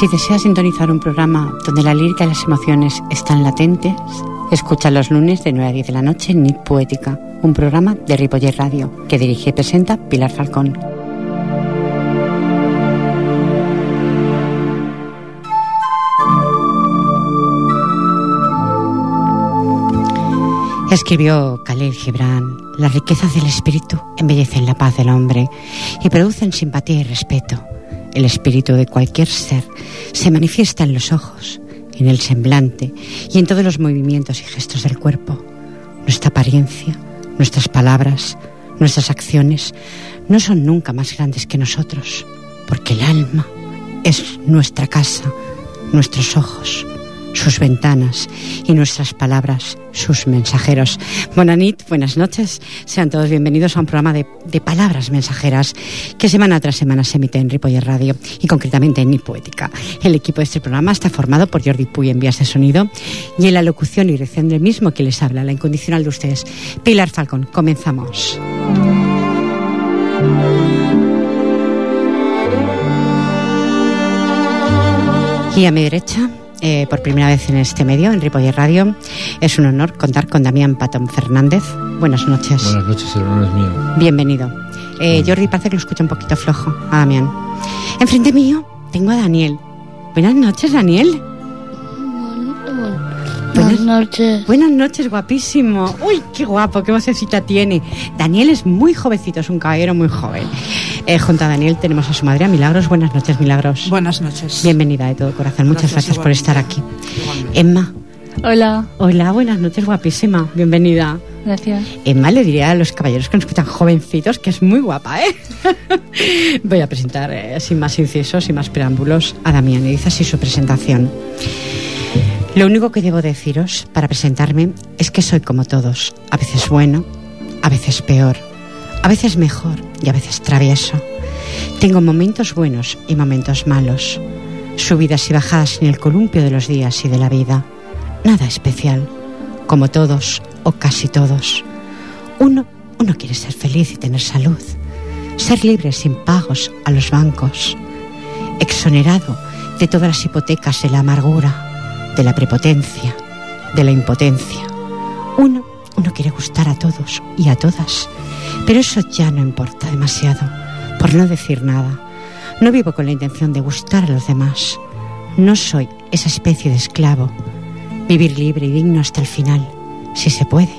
Si deseas sintonizar un programa donde la lírica y las emociones están latentes, escucha los lunes de 9 a 10 de la noche Nit Poética, un programa de Ripoller Radio que dirige y presenta Pilar Falcón. Escribió Khalil Gibran, las riquezas del espíritu embellecen la paz del hombre y producen simpatía y respeto. El espíritu de cualquier ser se manifiesta en los ojos, en el semblante y en todos los movimientos y gestos del cuerpo. Nuestra apariencia, nuestras palabras, nuestras acciones no son nunca más grandes que nosotros, porque el alma es nuestra casa, nuestros ojos, sus ventanas y nuestras palabras, sus mensajeros. Bonanit, buenas noches. Sean todos bienvenidos a un programa de, de, palabras mensajeras que semana tras semana se emite en Ripoller Radio y concretamente en Ni Poética. El equipo de este programa está formado por Jordi Puy en vías de sonido y en la locución y dirección del mismo que les habla, la incondicional de ustedes, Pilar Falcón. Comenzamos. Y a mi derecha, eh, por primera vez en este medio, en Ripoller Radio. Es un honor contar con Damián Patón Fernández. Buenas noches. Buenas noches, el honor es mío. Bienvenido. Eh, Jordi parece que lo escucha un poquito flojo a Damián. Enfrente mío tengo a Daniel. Buenas noches, Daniel. Buenas noches. Buenas noches, guapísimo. Uy, qué guapo, qué vocecita tiene. Daniel es muy jovencito, es un caballero muy joven. Eh, junto a Daniel tenemos a su madre, a Milagros. Buenas noches, Milagros. Buenas noches. Bienvenida de todo corazón. Muchas gracias, por estar aquí. Igualmente. Emma. Hola. Hola, buenas noches, guapísima. Bienvenida. Gracias. Emma le diría a los caballeros que nos escuchan jovencitos que es muy guapa, ¿eh? Voy a presentar, eh, sin más incisos y más preámbulos, a Damián y dice así su presentación. Lo único que debo deciros para presentarme es que soy como todos, a veces bueno, a veces peor, a veces mejor y a veces travieso. Tengo momentos buenos y momentos malos, subidas y bajadas en el columpio de los días y de la vida. Nada especial, como todos o casi todos. Uno, uno quiere ser feliz y tener salud, ser libre sin pagos a los bancos, exonerado de todas las hipotecas de la amargura de la prepotencia, de la impotencia. Uno, uno quiere gustar a todos y a todas, pero eso ya no importa demasiado, por no decir nada. No vivo con la intención de gustar a los demás. No soy esa especie de esclavo. Vivir libre y digno hasta el final, si se puede.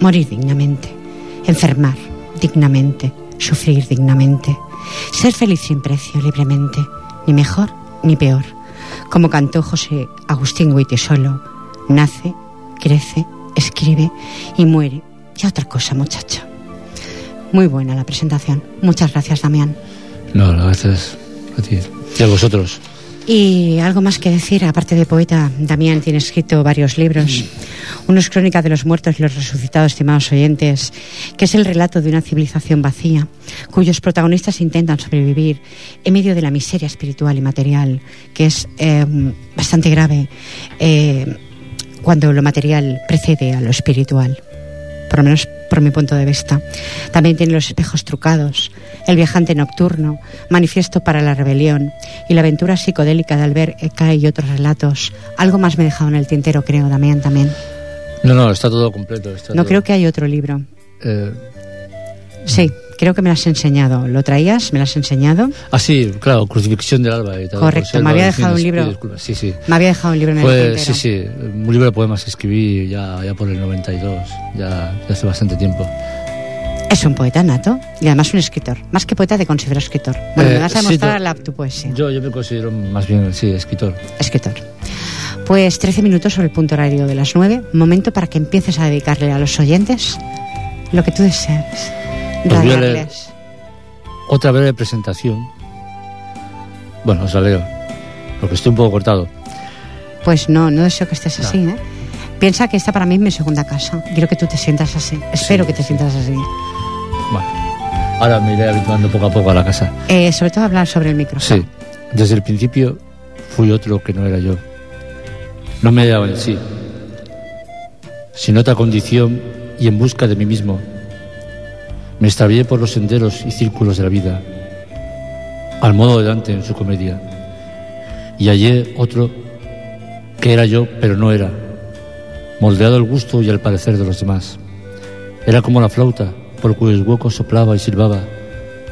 Morir dignamente, enfermar dignamente, sufrir dignamente, ser feliz sin precio, libremente, ni mejor ni peor como cantó José Agustín Solo, nace, crece, escribe y muere. Y otra cosa, muchacho. Muy buena la presentación. Muchas gracias, Damián. No, gracias a ti y a vosotros. Y algo más que decir, aparte de poeta, Damián tiene escrito varios libros. Uno es Crónica de los Muertos y los Resucitados, estimados oyentes, que es el relato de una civilización vacía, cuyos protagonistas intentan sobrevivir en medio de la miseria espiritual y material, que es eh, bastante grave eh, cuando lo material precede a lo espiritual por lo menos por mi punto de vista. También tiene los espejos trucados, el viajante nocturno, manifiesto para la rebelión y la aventura psicodélica de Albert Eka y otros relatos. Algo más me he dejado en el tintero, creo, Damián, también. No, no, está todo completo. Está no todo... creo que hay otro libro. Eh... Sí, creo que me lo has enseñado. ¿Lo traías? ¿Me lo has enseñado? Ah, sí, claro, Crucifixión del Alba. Y tal, Correcto, me había dejado un libro. Sí, sí. Me había dejado un libro en el tintero. Sí, sí, un libro de poemas que escribí ya, ya por el 92, ya, ya hace bastante tiempo. Es un poeta nato y además un escritor. Más que poeta te considero escritor. Bueno, Eh, me vas a sí, mostrar yo- la, tu poesía. Yo, yo me considero más bien, sí, escritor. escritor. Pues 13 minutos sobre el punto horario de las 9, momento para que empieces a dedicarle a los oyentes lo que tú desees. Pues voy a leer. Otra breve presentación. Bueno, os la leo, porque estoy un poco cortado. Pues no, no deseo que estés así, ¿eh? Piensa que esta para mí es mi segunda casa. Quiero que tú te sientas así. Espero que te sientas así. Bueno, ahora me iré habituando poco a poco a la casa. Eh, sobre todo hablar sobre el micrófono. Sí, desde el principio fui otro que no era yo. No me hallaba en sí, sin otra condición y en busca de mí mismo. Me extravié por los senderos y círculos de la vida, al modo de Dante en su comedia, y hallé otro que era yo, pero no era, moldeado al gusto y al parecer de los demás. Era como la flauta, por cuyos huecos soplaba y silbaba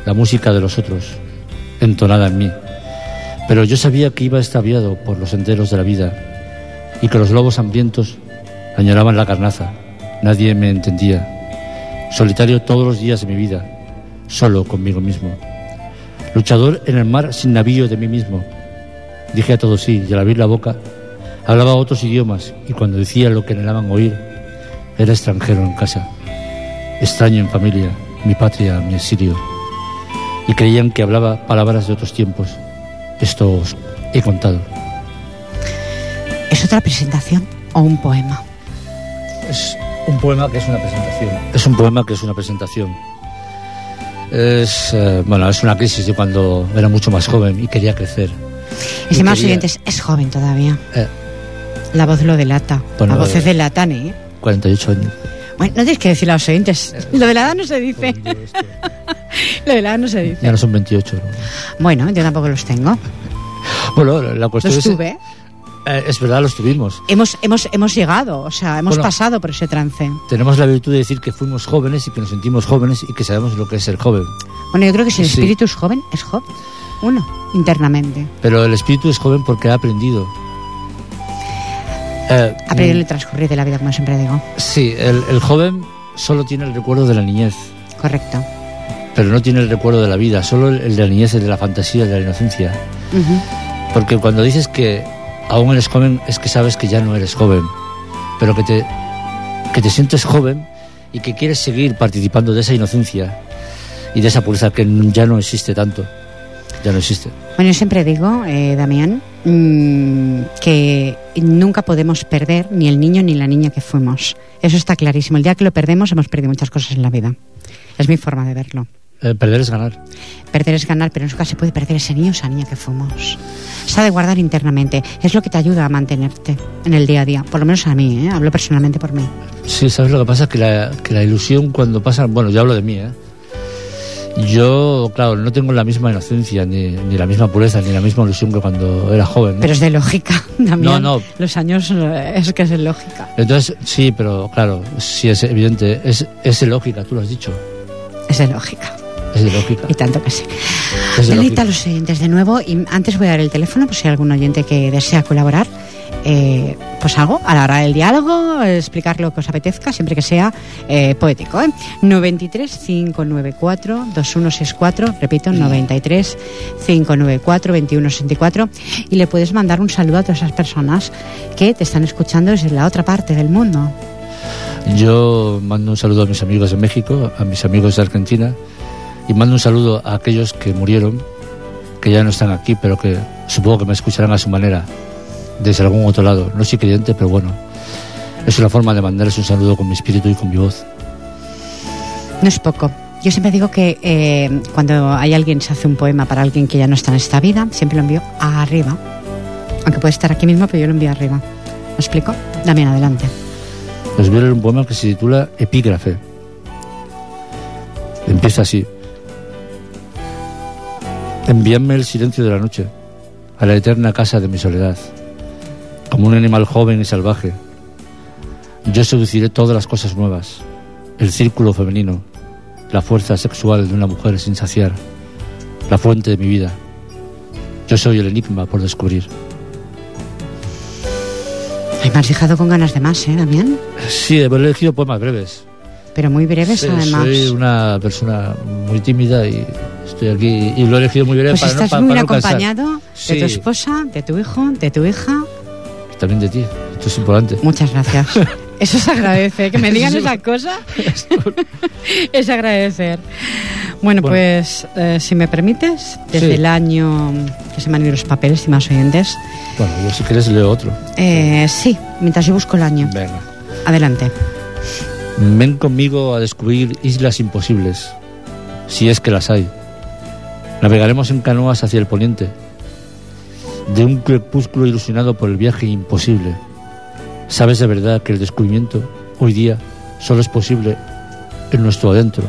la música de los otros, entonada en mí. Pero yo sabía que iba extraviado por los senderos de la vida y que los lobos hambrientos añoraban la carnaza. Nadie me entendía. Solitario todos los días de mi vida, solo conmigo mismo. Luchador en el mar sin navío de mí mismo. Dije a todos sí y al abrir la boca hablaba otros idiomas y cuando decía lo que anhelaban oír, era extranjero en casa, extraño en familia, mi patria, mi exilio. Y creían que hablaba palabras de otros tiempos. Esto os he contado. ¿Es otra presentación o un poema? Es un poema que es una presentación. Es un poema que es una presentación. Es, eh, bueno, es una crisis de cuando era mucho más joven y quería crecer. Estimados quería- oyentes, es joven todavía. Eh, La voz lo delata. Bueno, la voz eh, es delatan, ¿eh? 48 años. Bueno, no tienes que decir a los oyentes. Lo de la edad no se dice. Lo de la edad no se dice. Ya no son 28. ¿no? Bueno, yo tampoco los tengo. Bueno, la cuestión Los es... eh, es verdad, los tuvimos. Hemos, hemos, hemos llegado, o sea, hemos Bueno. pasado por ese trance. Tenemos la virtud de decir que fuimos jóvenes y que nos sentimos jóvenes y que sabemos lo que es ser joven. Bueno, yo creo que si el Sí. espíritu es joven, es joven. Uno, internamente. Pero el espíritu es joven porque ha aprendido. Eh, Ha perdido el transcurrir de la vida, como siempre digo. Sí, el, el joven solo tiene el recuerdo de la niñez, Correcto. pero no tiene el recuerdo de la vida, solo el, de la niñez, el de la fantasía, el de la inocencia. Ujú. Porque cuando dices que aún eres joven es que sabes que ya no eres joven, pero que te, que te sientes joven y que quieres seguir participando de esa inocencia y de esa pureza que ya no existe tanto. Ya no existe. Bueno, yo siempre digo, eh, Damián, mm, que nunca podemos perder ni el niño ni la niña que fuimos. Eso está clarísimo. El día que lo perdemos hemos perdido muchas cosas en la vida. Es mi forma de verlo. Eh, perder es ganar. Perder es ganar, pero nunca se puede perder ese niño o esa niña que fuimos. Se ha de guardar internamente. Es lo que te ayuda a mantenerte en el día a día. Por lo menos a mí, ¿eh? hablo personalmente por mí. Sí, ¿sabes lo que pasa? Que la, que la ilusión cuando pasa... Bueno, yo hablo de mí, ¿eh? Yo, claro, no tengo la misma inocencia, ni, ni la misma pureza, ni la misma ilusión que cuando era joven. ¿no? Pero es de lógica, Damián. No, no. Los años eh, es que es de lógica. Entonces, sí, pero claro, sí es evidente, es, es de lógica, tú lo has dicho, Es de lógica. Es lógica. Y tanto que sí. Es de Deleita lógica. a los oyentes de nuevo y antes voy a dar el teléfono por si hay algún oyente que desea colaborar. Eh, pues algo, a la hora del diálogo, explicar lo que os apetezca, siempre que sea eh, poético. ¿eh? 93 594 2164, repito, 93 594 2164 y le puedes mandar un saludo a todas esas personas que te están escuchando desde la otra parte del mundo. Yo mando un saludo a mis amigos de México, a mis amigos de Argentina, y mando un saludo a aquellos que murieron, que ya no están aquí, pero que supongo que me escucharán a su manera, desde algún otro lado. No soy creyente, pero bueno, es una forma de mandarles un saludo con mi espíritu y con mi voz. No es poco. Yo siempre digo que eh, cuando hay alguien se hace un poema para alguien que ya no está en esta vida, siempre lo envío arriba. Aunque puede estar aquí mismo, pero yo lo envío arriba. ¿Me explico? Damián, adelante. Os voy a leer un poema que se titula Epígrafe. Empieza así. Envíame el silencio de la noche, a la eterna casa de mi soledad. Como un animal joven y salvaje, yo seduciré todas las cosas nuevas, el círculo femenino, la fuerza sexual de una mujer sin saciar, la fuente de mi vida. Yo soy el enigma por descubrir. Ay, me has dejado con ganas de más, ¿eh, Damián? Sí, he elegido poemas breves. Pero muy breves, Sí, además. Soy una persona muy tímida y estoy aquí y lo he elegido muy breve Pues para, no, estás para- muy para no acompañado de Sí. tu esposa, de tu hijo, de tu hija. También de ti, esto es importante. Muchas gracias. Eso se agradece. Que me digan Sí. esa cosa es agradecer. Bueno, Bueno. pues eh, si me permites, desde Sí. el año que se me han ido los papeles, estimados oyentes, Bueno, yo si quieres leo otro. eh, sí, mientras yo busco el año. Venga. Adelante. Ven conmigo a descubrir islas imposibles, si es que las hay. Navegaremos en canoas hacia el poniente, de un crepúsculo ilusionado por el viaje imposible. Sabes de verdad que el descubrimiento hoy día solo es posible en nuestro adentro.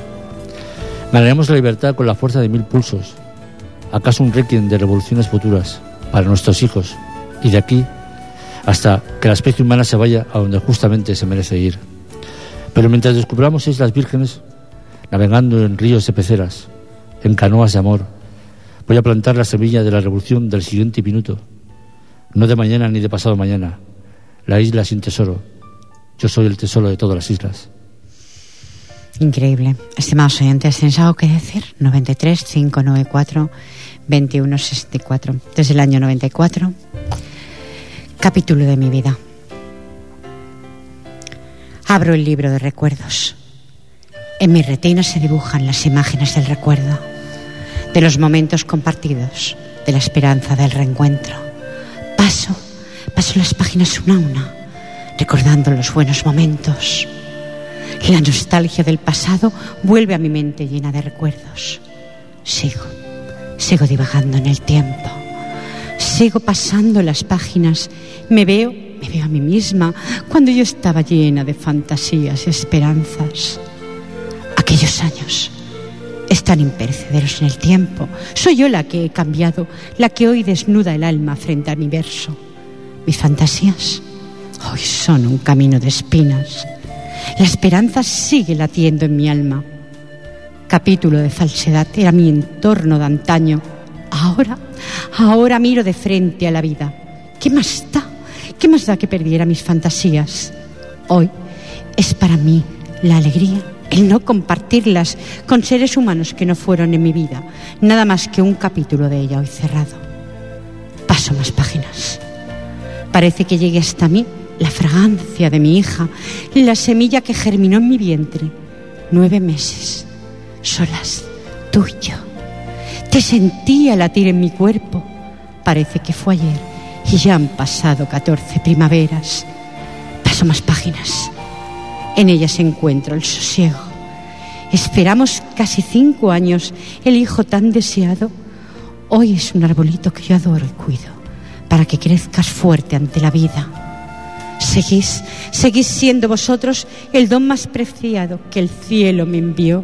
Ganaremos la libertad con la fuerza de mil pulsos. ¿Acaso un requiem de revoluciones futuras? para nuestros hijos y de aquí hasta que la especie humana se vaya a donde justamente se merece ir. Pero mientras descubramos islas vírgenes, navegando en ríos de peceras, en canoas de amor, voy a plantar la semilla de la revolución del siguiente minuto, no de mañana ni de pasado mañana, la isla sin tesoro. Yo soy el tesoro de todas las islas. Increíble. Estimados oyentes, ¿tenéis algo que decir? 93 594 2164. Desde el año 94. Capítulo de mi vida. Abro el libro de recuerdos. En mi retina se dibujan las imágenes del recuerdo, de los momentos compartidos, de la esperanza del reencuentro. Paso, paso las páginas una a una, recordando los buenos momentos. La nostalgia del pasado vuelve a mi mente llena de recuerdos. Sigo, sigo divagando en el tiempo. Sigo pasando las páginas. Me veo, me veo a mí misma cuando yo estaba llena de fantasías y esperanzas. Aquellos años están imperecederos en el tiempo. Soy yo la que he cambiado, la que hoy desnuda el alma frente al universo. Mis fantasías hoy son un camino de espinas. La esperanza sigue latiendo en mi alma. Capítulo de falsedad era mi entorno de antaño. Ahora, ahora miro de frente a la vida. ¿Qué más da? ¿Qué más da que perdiera mis fantasías? Hoy es para mí la alegría el no compartirlas con seres humanos que no fueron en mi vida, nada más que un capítulo de ella hoy cerrado. Paso más páginas. Parece que llegue hasta mí la fragancia de mi hija, la semilla que germinó en mi vientre. Nueve meses, solas, tú. Te sentía latir en mi cuerpo. Parece que fue ayer y ya han pasado catorce primaveras. Paso más páginas. En ellas encuentro el sosiego. Esperamos casi cinco años el hijo tan deseado. Hoy es un arbolito que yo adoro y cuido para que crezcas fuerte ante la vida. Seguís, seguís siendo vosotros el don más preciado que el cielo me envió.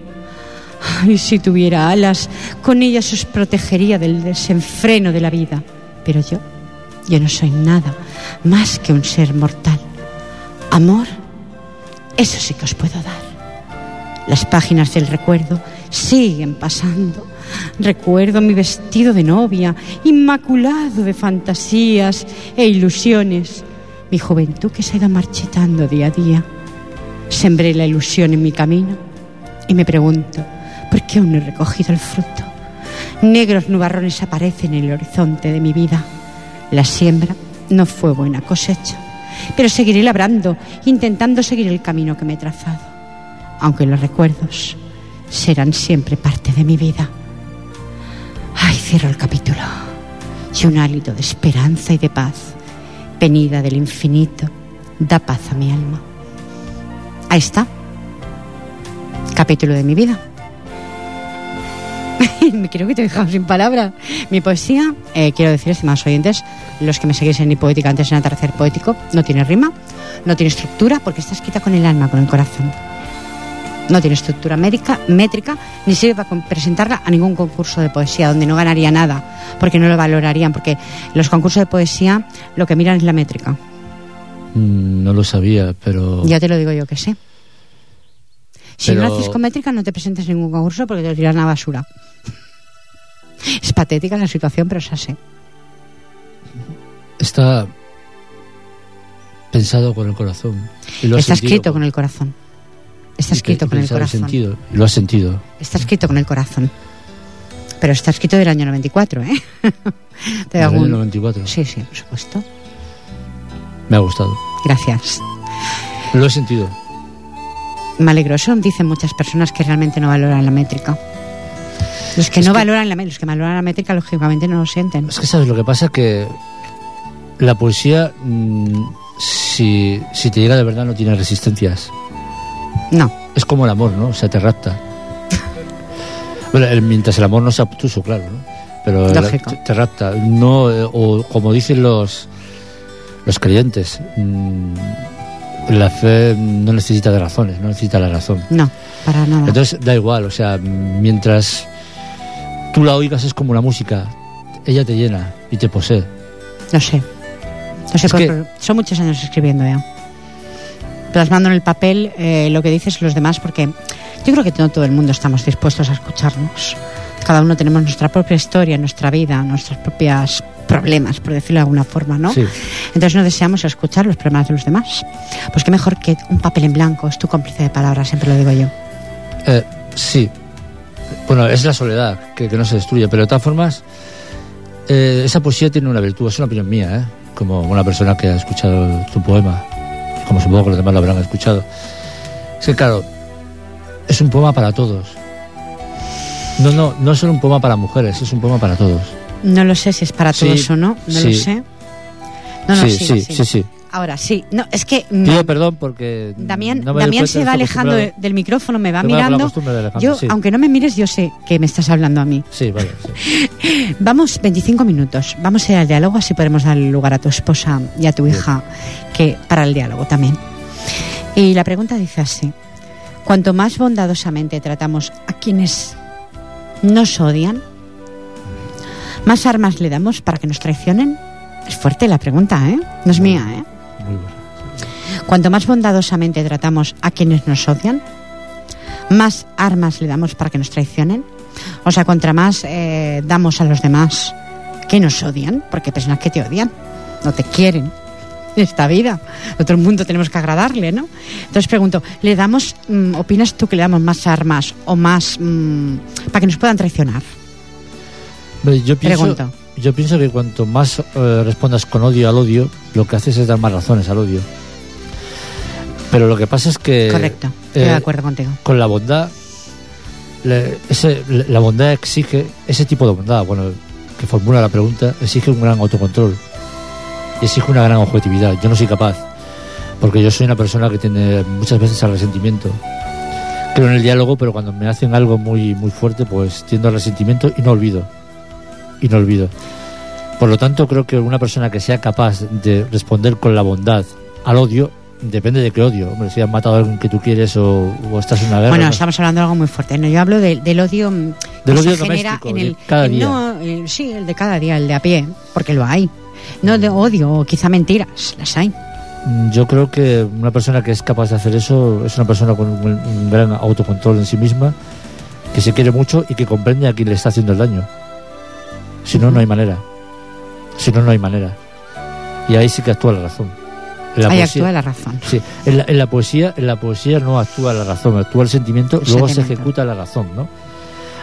Ay, si tuviera alas, con ellas os protegería del desenfreno de la vida. Pero yo, yo no soy nada más que un ser mortal. Amor, eso sí que os puedo dar. Las páginas del recuerdo siguen pasando. Recuerdo mi vestido de novia, inmaculado de fantasías e ilusiones. Mi juventud que se ha ido marchitando día a día. Sembré la ilusión en mi camino y me pregunto, ¿por qué aún no he recogido el fruto? Negros nubarrones aparecen en el horizonte de mi vida. La siembra no fue buena cosecha, pero seguiré labrando, intentando seguir el camino que me he trazado, aunque los recuerdos serán siempre parte de mi vida. Ay, cierro el capítulo y un hálito de esperanza y de paz, venida del infinito, da paz a mi alma. Ahí está, capítulo de mi vida. Me creo que te he dejado sin palabras. Mi poesía, eh, quiero decir, estimados oyentes, los que me seguís en mi poética antes en atardecer poético, no tiene rima, no tiene estructura, porque está escrita con el alma, con el corazón. No tiene estructura médica, métrica, ni sirve para presentarla a ningún concurso de poesía, donde no ganaría nada, porque no lo valorarían, porque los concursos de poesía lo que miran es la métrica. Mm, No lo sabía, pero... Ya te lo digo yo que sí. Si Pero- no haces con métrica, no te presentes en ningún concurso porque te lo tiran a la basura. Es patética la situación, pero es así. Está pensado con el corazón. Lo Está escrito con el corazón. Está escrito con el corazón. sentido. Lo has sentido. Está escrito con el corazón. Pero está escrito del año 94, ¿eh? Te En el hago un- año 94. Sí, sí, por supuesto. Me ha gustado. Gracias. Lo he sentido. Me alegro. Eso dicen muchas personas que realmente no valoran la métrica. Los que Es no que- valoran la métrica, los que valoran la métrica, lógicamente no lo sienten. Es que sabes lo que pasa que la poesía, mm, si, si te llega de verdad, no tiene resistencias. No. Es como el amor, ¿no? O sea, te rapta. Bueno, el- mientras el amor no sea obtuso, claro, ¿no? Pero Lógico. te, te rapta. No, eh, o como dicen los, los creyentes, mm, la fe no necesita de razones, no necesita la razón. No, para nada. Entonces da igual, o sea, mientras tú la oigas es como la música, ella te llena y te posee. Lo sé. Lo sé, que- son muchos años escribiendo ya. Plasmando en el papel eh, lo que dices los demás, porque yo creo que no todo el mundo estamos dispuestos a escucharnos. Cada uno tenemos nuestra propia historia, nuestra vida, nuestros propios problemas, por decirlo de alguna forma, ¿no? Sí. Entonces no deseamos escuchar los problemas de los demás. Pues qué mejor que un papel en blanco, es tu cómplice de palabras, siempre lo digo yo. Eh, sí. Bueno, es la soledad que, que no se destruye, pero de todas formas, eh, esa poesía tiene una virtud, es una opinión mía, ¿eh? como una persona que ha escuchado tu poema, como supongo que los demás lo habrán escuchado. Es que, claro, es un poema para todos. No, no, no es solo un poema para mujeres, es un poema para todos. No lo sé si es para Sí, todos o no, no sí. lo sé. No, no, sí, sí, sí, sí. Ahora sí, no, es que Pido perdón porque. Damián, no Damián se va alejando de- del micrófono, me va mirando. Yo, sí. aunque no me mires, yo sé que me estás hablando a mí. Sí, vale. sí. Vamos, 25 minutos. Vamos a ir al diálogo, así podemos dar lugar a tu esposa y a tu hija que para el diálogo también. Y la pregunta dice así: Cuanto más bondadosamente tratamos a quienes nos odian, más armas le damos para que nos traicionen. Es fuerte la pregunta, ¿eh? No es mía, ¿eh? Muy bueno. Cuanto más bondadosamente tratamos a quienes nos odian, más armas le damos para que nos traicionen. O sea, contra más eh, damos a los demás que nos odian, porque personas que te odian, no te quieren en esta vida. Todo el mundo tenemos que agradarle, ¿no? Entonces pregunto, ¿le damos, mm, opinas tú que le damos más armas o más mm, para que nos puedan traicionar? Yo pienso, Pregunto. Yo pienso que cuanto más eh, respondas con odio al odio, lo que haces es dar más razones al odio. Pero lo que pasa es que Correcto, estoy eh, de acuerdo contigo. con la bondad, le- ese- le- la bondad exige, ese tipo de bondad, bueno, que formula la pregunta, exige un gran autocontrol y exige una gran objetividad. Yo no soy capaz, porque yo soy una persona que tiene muchas veces al resentimiento. Creo en el diálogo, pero cuando me hacen algo muy, muy fuerte, pues tiendo al resentimiento y no olvido. Y no olvido. Por lo tanto, creo que una persona que sea capaz de responder con la bondad al odio, depende de qué odio. Hombre, si han matado a alguien que tú quieres o, o estás en una guerra. Bueno, no- estamos hablando de algo muy fuerte. No, yo hablo de- del odio mm, que Del se odio genera doméstico, en el cada día. No, eh, sí, el de cada día, el de a pie, porque lo hay. No de odio o quizá mentiras, las hay. Mm, Yo creo que una persona que es capaz de hacer eso es una persona con un, un gran autocontrol en sí misma, que se quiere mucho y que comprende a quien le está haciendo el daño. Si no, no hay manera. Si no, no hay manera. Y ahí sí que actúa la razón. En la Ahí poesía- actúa la razón. Sí, en la, en la poesía, en la poesía no actúa la razón, actúa el sentimiento, El luego se ejecuta la razón, ¿no?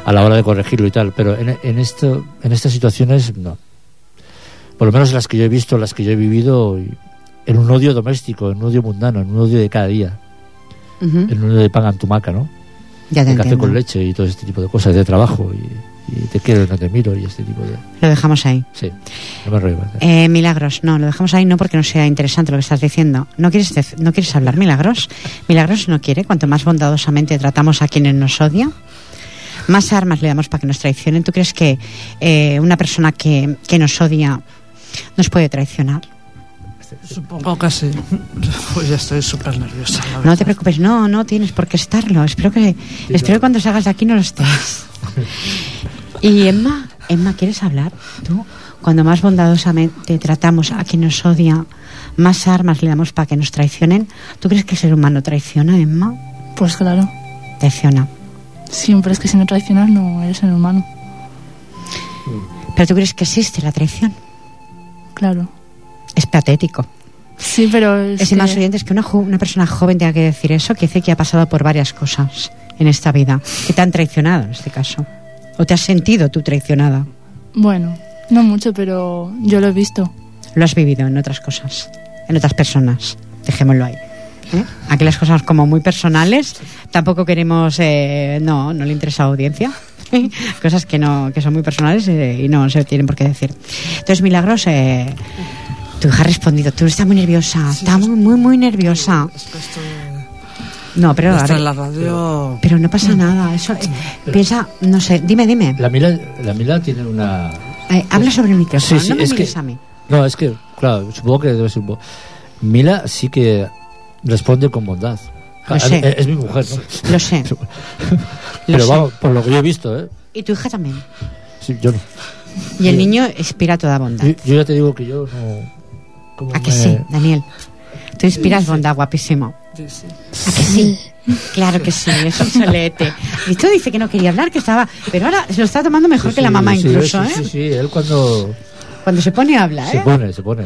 A la hora de corregirlo y tal, pero en, en esto, en estas situaciones no. Por lo menos las que yo he visto, las que yo he vivido, en un odio doméstico, en un odio mundano, en un odio de cada día, en un odio de pan en tu maca, ¿no? Ya te De café con leche y todo este tipo de cosas, de trabajo, y, y te quiero y no te miro, y este tipo de... Lo dejamos ahí. Sí. Eh, milagros, no, lo dejamos ahí no porque no sea interesante lo que estás diciendo. ¿No quieres, no quieres hablar, Milagros? Milagros no quiere. Cuanto más bondadosamente tratamos a quienes nos odian, más armas le damos para que nos traicionen. ¿Tú crees que eh, una persona que, que nos odia nos puede traicionar? Supongo que sí. Pues ya estoy súper nerviosa. No te preocupes, no, no tienes por qué estarlo. Espero que, espero que cuando salgas de aquí no lo estés. Y Emma, Emma, ¿quieres hablar? Tú, cuando más bondadosamente tratamos a quien nos odia, más armas le damos para que nos traicionen. ¿Tú crees que el ser humano traiciona, Emma? Pues claro. Traiciona. Siempre es que si no traicionas no eres ser humano. ¿Pero tú crees que existe la traición? Claro. Patético. Sí, pero es Es que- más oyentes que una, una persona joven tenga que decir eso, que dice que ha pasado por varias cosas en esta vida, que te han traicionado en este caso. ¿O te has sentido tú traicionada? Bueno, no mucho, pero yo lo he visto. Lo has vivido en otras cosas, en otras personas. Dejémoslo ahí. ¿eh? Aquí las cosas como muy personales, tampoco queremos, eh, no, no le interesa a la audiencia. cosas que no, que son muy personales eh, y no se tienen por qué decir. Entonces, Milagros, eh, tu hija ha respondido, tú estás muy nerviosa, está muy, muy, muy nerviosa. Es que esto, No, pero, ver, en la radio. pero no pasa nada. Eso, eh, piensa, no sé, dime, dime. La Mila, la Mila tiene una... Eh, habla sobre el micrófono, Sí, sí, no me es que- a mí. No, es que, claro, supongo que debe ser un poco... Mila sí que responde con bondad. Lo Es, sé. es mi mujer, ¿no? Lo sé. Lo Pero sé. vamos, por lo que yo he visto, ¿eh? Y tu hija también. Sí, yo no. Y el niño inspira toda bondad. Yo, yo ya te digo que yo no. Como ¿A que me- sí, Daniel? Tú inspiras bondad, guapísimo. Sí, sí. ¿A que sí? Claro que sí, es un solete. Y tú dice que no quería hablar, que estaba... Pero ahora se lo está tomando mejor Sí, que la mamá sí, incluso, sí, ¿eh? Sí, sí, él cuando Cuando se pone a hablar, se ¿eh? pone, se pone.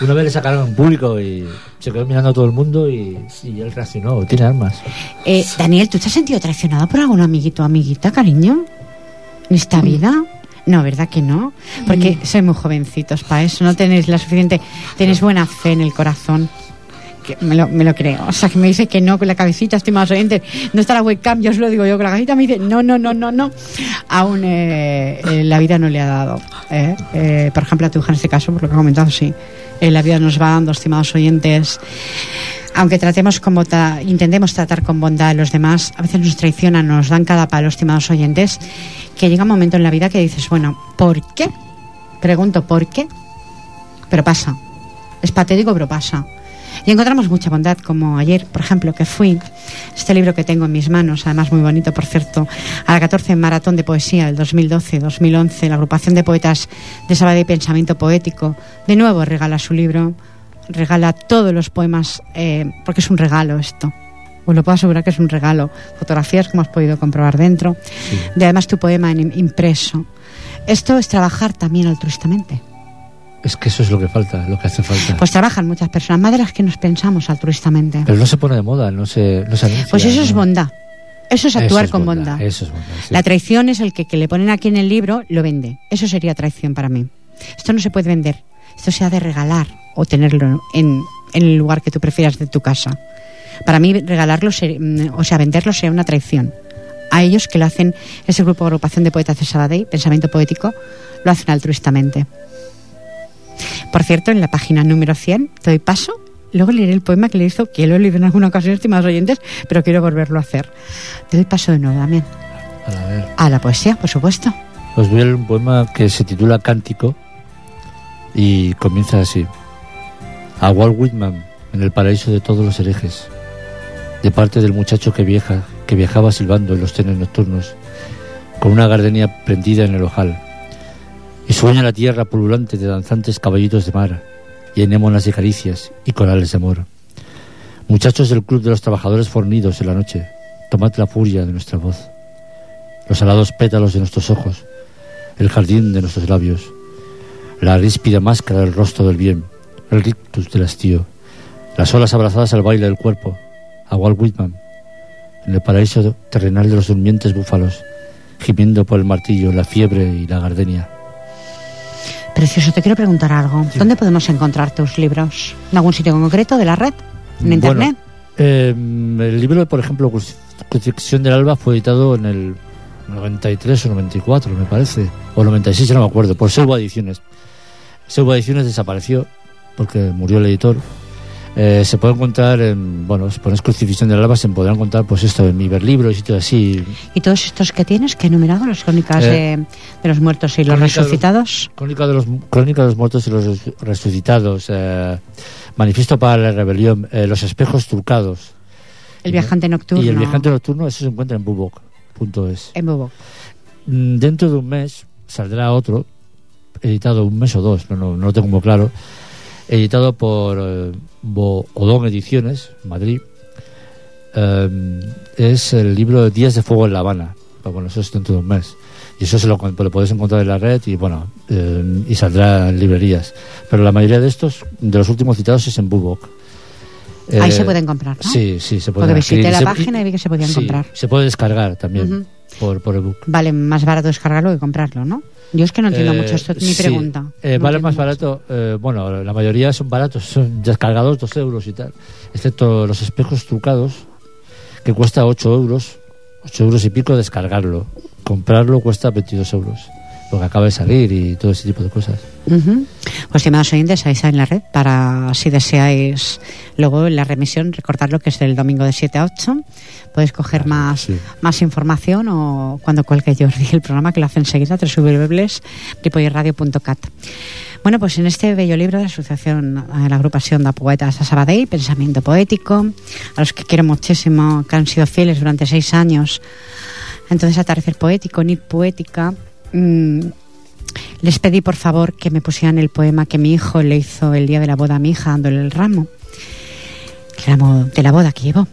Una vez le sacaron en público y se quedó mirando a todo el mundo y, y él reaccionó. Tiene armas. Eh, Daniel, ¿tú te has sentido traicionado por algún amiguito o amiguita, cariño? ¿En esta vida? No, ¿verdad que no? Porque sois muy jovencitos para eso, no tenéis la suficiente... Tenéis buena fe en el corazón. Que me, lo, creo. O sea, que me dice que no con la cabecita, estimados oyentes. No está la webcam, yo os lo digo yo con la cabecita. Me dice, no, no, no, no, no. Aún eh, eh, la vida no le ha dado. ¿eh? Eh, por ejemplo, a tu hija en este caso, por lo que ha comentado, sí. La vida nos va dando, estimados oyentes, aunque tratemos como ta- intentemos tratar con bondad a los demás, a veces nos traicionan, nos dan cada palo, estimados oyentes, que llega un momento en la vida que dices, bueno, ¿por qué? Pregunto, ¿por qué? Pero pasa. Es patético, pero pasa. Y encontramos mucha bondad, como ayer, por ejemplo, que fui, este libro que tengo en mis manos, además muy bonito, por cierto, a la 14 Maratón de Poesía del 2012-2011, la agrupación de poetas de Sabadell Pensamiento Poético, de nuevo regala su libro, regala todos los poemas, eh, porque es un regalo esto. Os lo puedo asegurar que es un regalo. Fotografías, como has podido comprobar dentro, de además tu poema en- impreso. Esto es trabajar también altruistamente. Es que eso es lo que falta, lo que hace falta. Pues trabajan muchas personas, más de las que nos pensamos altruistamente. Pero no se pone de moda, no se, no se anuncia. Pues eso es ¿no? bondad. Eso es Eso actuar es con bondad, bondad. Eso es bondad. sí. La traición es el que, que le ponen aquí en el libro, lo vende. Eso sería traición para mí. Esto no se puede vender. Esto se ha de regalar o tenerlo en, en el lugar que tú prefieras de tu casa. Para mí, regalarlo, ser- mm, o sea, venderlo sería una traición. A ellos que lo hacen, ese grupo de agrupación de poetas de Sabadell, Pensamiento Poético, lo hacen altruistamente. Por cierto, en la página número 100, te doy paso. Luego leeré el poema que le hizo, que lo he leído en alguna ocasión, estimados oyentes, pero quiero volverlo a hacer. Te doy paso de nuevo, Damián. A. A la poesía, por supuesto. Os voy a leer un poema que se titula Cántico y comienza así. A Walt Whitman, en el paraíso de todos los herejes, de parte del muchacho que viaja, que viajaba silbando en los trenes nocturnos, con una gardenia prendida en el ojal, y sueña la tierra pululante de danzantes caballitos de mar, y anémonas de caricias y corales de amor. Muchachos del club de los trabajadores fornidos en la noche, tomad la furia de nuestra voz, los alados pétalos de nuestros ojos, el jardín de nuestros labios, la ríspida máscara del rostro del bien, el rictus del hastío, las olas abrazadas al baile del cuerpo, a Walt Whitman, en el paraíso terrenal de los durmientes búfalos, gimiendo por el martillo, la fiebre y la gardenia. Precioso, te quiero preguntar algo. ¿Dónde podemos encontrar tus libros? ¿En algún sitio concreto de la red? ¿En internet? Bueno, eh, el libro, por ejemplo, Crucifixión del Alba, fue editado en el 93 o 94, me parece, o 96, ya no me acuerdo, por Selva Ediciones. Selva Ediciones desapareció porque murió el editor. Eh, se puede encontrar en, bueno, si pones Crucifixión del Alba, se podrán encontrar, pues esto, en Iberlibro y sitios así. ¿Y todos estos que tienes, que he enumerado? Las crónicas Eh, de, de los muertos y los de resucitados. Crónica de los, Crónica de los Muertos y los Res- Resucitados, eh, Manifiesto para la Rebelión, eh, Los Espejos Trucados. El viajante nocturno. Y el viajante nocturno, eso se encuentra en bubok.es. En Bobo. Mm, Dentro de un mes saldrá otro, editado un mes o dos, no, no, no lo tengo muy claro, editado por eh, Bo- Odón Ediciones, Madrid. Eh, es el libro Días de Fuego en La Habana. Pero bueno, eso es dentro de un mes. Y eso se lo, lo podéis encontrar en la red y bueno, eh, y saldrá en librerías. Pero la mayoría de estos, de los últimos citados, es en Bubok. Ahí Eh, se pueden comprar, ¿no? Sí, sí, se puede Porque visité adquirir. la Se- página y vi que se podían sí, comprar. Se puede descargar también Ujú. por, por ebook. Vale más barato descargarlo que comprarlo, ¿no? Yo es que no entiendo Eh, mucho esto, mi sí, pregunta. eh, No vale más mucho. barato, eh, bueno, la mayoría son baratos, son descargados dos euros y tal, excepto los espejos trucados, que cuesta 8 euros, 8 euros y pico descargarlo. Comprarlo cuesta 22 euros, porque acaba de salir y todo ese tipo de cosas. Ujú. Pues, estimados oyentes, ahí está en la red para si deseáis luego en la remisión recordarlo que es del domingo de 7 a 8. Podéis coger Claro, más, sí. más información o cuando cuelgue Jordi el programa que lo hace enseguida, www.ripoyerradio.cat. Bueno, pues en este bello libro de la Asociación, eh, la agrupación de poetas a Sabadell, Pensamiento Poético, a los que quiero muchísimo, que han sido fieles durante seis años. Entonces, Atardecer Poético, Nit Poética, mm, les pedí por favor que me pusieran el poema que mi hijo le hizo el día de la boda a mi hija dándole el ramo, el ramo de la boda que llevó.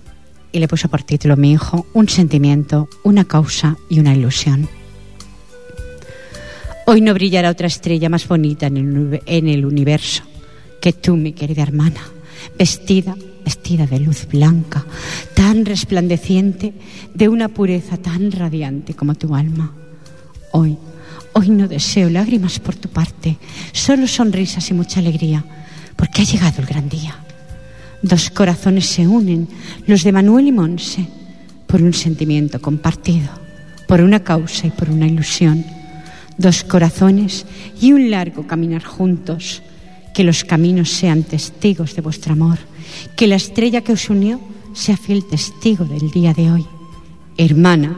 Y le puso por título mi hijo un sentimiento, una causa y una ilusión. Hoy no brillará otra estrella más bonita en el, en el universo que tú, mi querida hermana, vestida, vestida de luz blanca, tan resplandeciente, de una pureza tan radiante como tu alma. Hoy, hoy no deseo lágrimas por tu parte, solo sonrisas y mucha alegría, porque ha llegado el gran día. Dos corazones se unen, los de Manuel y Monse, por un sentimiento compartido, por una causa y por una ilusión. Dos corazones y un largo caminar juntos. Que los caminos sean testigos de vuestro amor. Que la estrella que os unió sea fiel testigo del día de hoy. Hermana,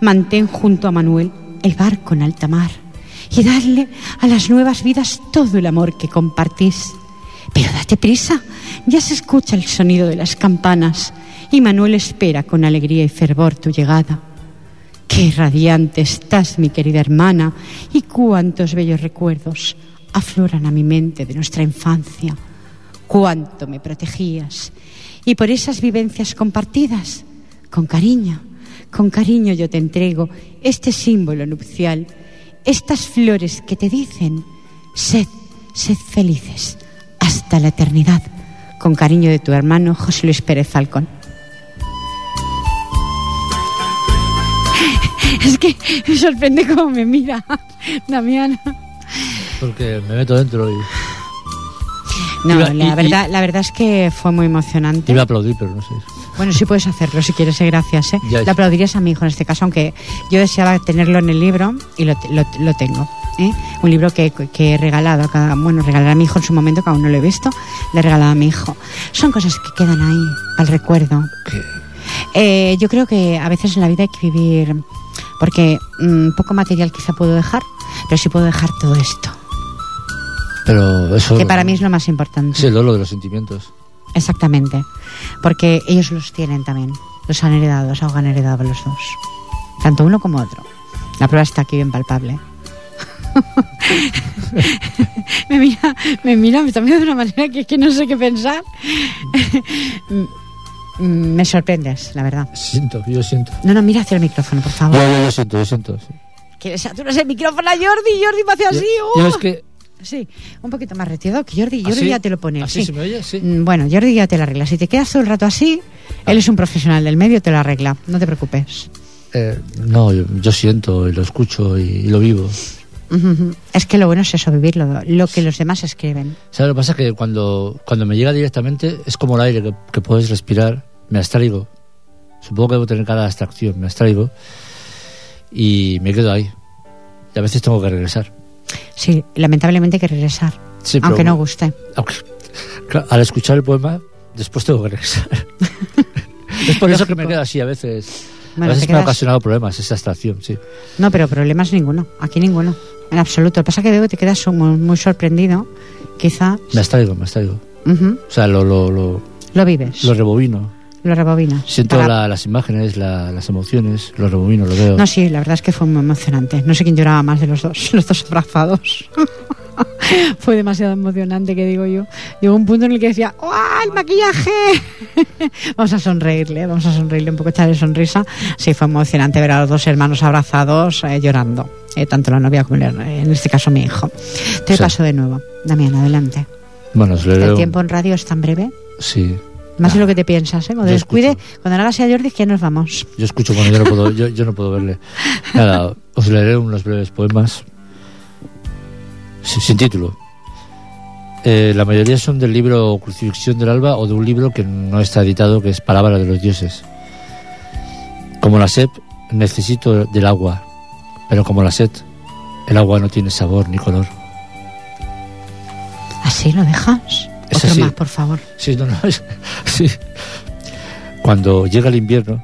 mantén junto a Manuel el barco en alta mar y darle a las nuevas vidas todo el amor que compartís. Pero date prisa, ya se escucha el sonido de las campanas y Manuel espera con alegría y fervor tu llegada. Qué radiante estás, mi querida hermana, y cuántos bellos recuerdos afloran a mi mente de nuestra infancia. Cuánto me protegías. Y por esas vivencias compartidas, con cariño, con cariño yo te entrego este símbolo nupcial, estas flores que te dicen, sed, sed felices hasta la eternidad. Con cariño de tu hermano José Luis Pérez Falcón. Es que me sorprende cómo me mira Damiana. Porque me meto dentro y No, Iba- la, y- verdad, la verdad es que fue muy emocionante. iba a aplaudir, pero no sé. Bueno, sí puedes hacerlo si quieres, eh, gracias. ¿eh? Ya, aplaudirías a mi hijo en este caso, aunque yo deseaba tenerlo en el libro y lo, lo- lo tengo. ¿eh? Un libro que, que he regalado a cada. Bueno, regalar a mi hijo en su momento, que aún no lo he visto, le he regalado a mi hijo. Son cosas que quedan ahí, al recuerdo. Eh, yo creo que a veces en la vida hay que vivir. Porque mm, poco material quizá puedo dejar, pero sí puedo dejar todo esto, Pero eso. que para mí es lo más importante. Es el dolo de los sentimientos. Exactamente. Porque ellos los tienen también. Los han heredado, los han heredado los dos. Tanto uno como otro. La prueba está aquí bien palpable. me mira, me mira también de una manera que, que no sé qué pensar. Me sorprendes, la verdad. Siento, yo siento. No, no, mira hacia el micrófono, por favor. Yo, yo, yo siento, yo siento. sí. Que le saturas el micrófono a Jordi, Jordi me hace así. Yo ¡uh! es que. Sí, un poquito más retirado que Jordi. Jordi ¿Así? ya te lo pone. ¿Así sí. se me oye? Sí. Mm, Bueno, Jordi ya te la arregla. Si te quedas todo el rato así, él es un profesional del medio, te lo arregla. No te preocupes. Eh, no, yo, yo siento y lo escucho y, y lo vivo. Es que lo bueno es eso, vivirlo, lo que los demás escriben. ¿Sabes lo que pasa? Que cuando, cuando me llega directamente es como el aire que, que puedes respirar. Me abstraigo. Supongo que debo tener cada abstracción. Me abstraigo y me quedo ahí. Y a veces tengo que regresar. Sí, lamentablemente hay que regresar, Sí, pero- aunque no guste. aunque- claro, al escuchar el poema, después tengo que regresar. es por eso que me quedo así a veces. Bueno, a veces me ha ocasionado problemas esa abstracción, sí. No, pero problemas ninguno, aquí ninguno, en absoluto. Lo que pasa es que veo que te quedas muy, muy sorprendido, quizá. Me abstraigo, me abstraigo. Ujú, O sea, lo, lo, lo, Lo vives, lo lo, rebobinas. Siento Para- la- las imágenes, la- las emociones, lo rebobino, lo veo. No, sí, la verdad es que fue muy emocionante. No sé quién lloraba más de los dos, los dos abrazados. fue demasiado emocionante, que digo yo. Llegó un punto en el que decía, ¡ah, el maquillaje! vamos a sonreírle, vamos a sonreírle un poco, echarle sonrisa. Sí, fue emocionante ver a los dos hermanos abrazados eh, llorando. eh, tanto la novia como el- en este caso mi hijo. Te Sí. paso de nuevo. Damián, adelante. Bueno, leeré El tiempo en radio es tan breve. Sí. Más de lo que te piensas, ¿eh? Cuando descuide, cuando le hagas a Jordi, que nos vamos. Yo escucho cuando yo no puedo, yo, yo no puedo verle. Nada, os leeré unos breves poemas sin, sin título. Eh, la mayoría son del libro Crucifixión del Alba o de un libro que no está editado, que es Palabra de los Dioses. Como la sed, necesito del agua, pero como la sed, el agua no tiene sabor ni color. ¿Así lo dejas? Es Otro así. más, por favor. Sí, no, no, es- sí. Cuando llega el invierno,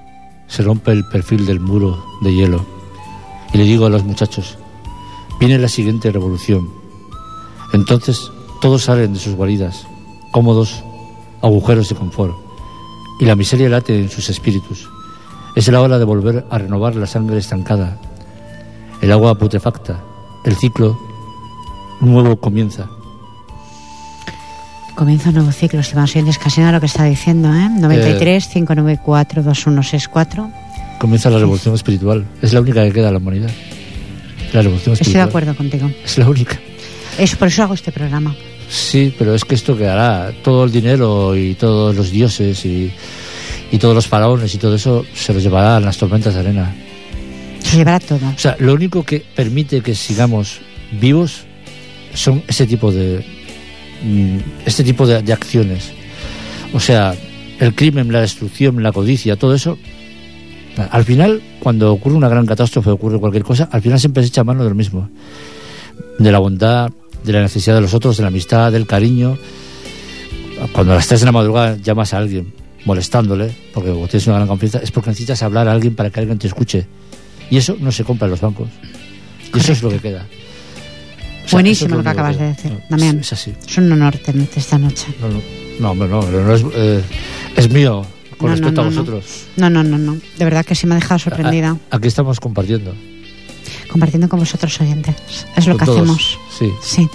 se rompe el perfil del muro de hielo. Y le digo a los muchachos, viene la siguiente revolución. Entonces, todos salen de sus guaridas, cómodos agujeros de confort. Y la miseria late en sus espíritus. Es la hora de volver a renovar la sangre estancada. el agua putrefacta, el ciclo nuevo comienza. Comienza un nuevo ciclo, estimados oyentes, casi nada lo que está diciendo, ¿eh? 93 594 2164. Comienza la revolución espiritual. Es la única que queda a la humanidad. La revolución Estoy espiritual. de acuerdo contigo. Es la única. Es por eso hago este programa. Sí, pero es que esto quedará. Todo el dinero y todos los dioses y, y todos los faraones y todo eso se los llevarán las tormentas de arena. Se llevará todo. O sea, lo único que permite que sigamos vivos son ese tipo de este tipo de, de acciones. O sea, el crimen, la destrucción, la codicia, todo eso. Al final, cuando ocurre una gran catástrofe, ocurre cualquier cosa, al final siempre se echa mano de lo mismo. De la bondad, de la necesidad de los otros, de la amistad, del cariño. Cuando a las 3 de la madrugada llamas a alguien molestándole, porque tienes una gran confianza, es porque necesitas hablar a alguien para que alguien te escuche. Y eso no se compra en los bancos. Y eso es lo que queda. O sea, Buenísimo es lo que acabas de decir, Damián. Es, es así. Es un honor tenerte esta noche. No, no, no, hombre, no, es, eh, es mío con No, respecto no, a no, vosotros. No, no, no, no. De verdad que sí me ha dejado sorprendida. A- Aquí estamos compartiendo. Compartiendo con vosotros oyentes. Es lo que todos. hacemos. Sí. Sí.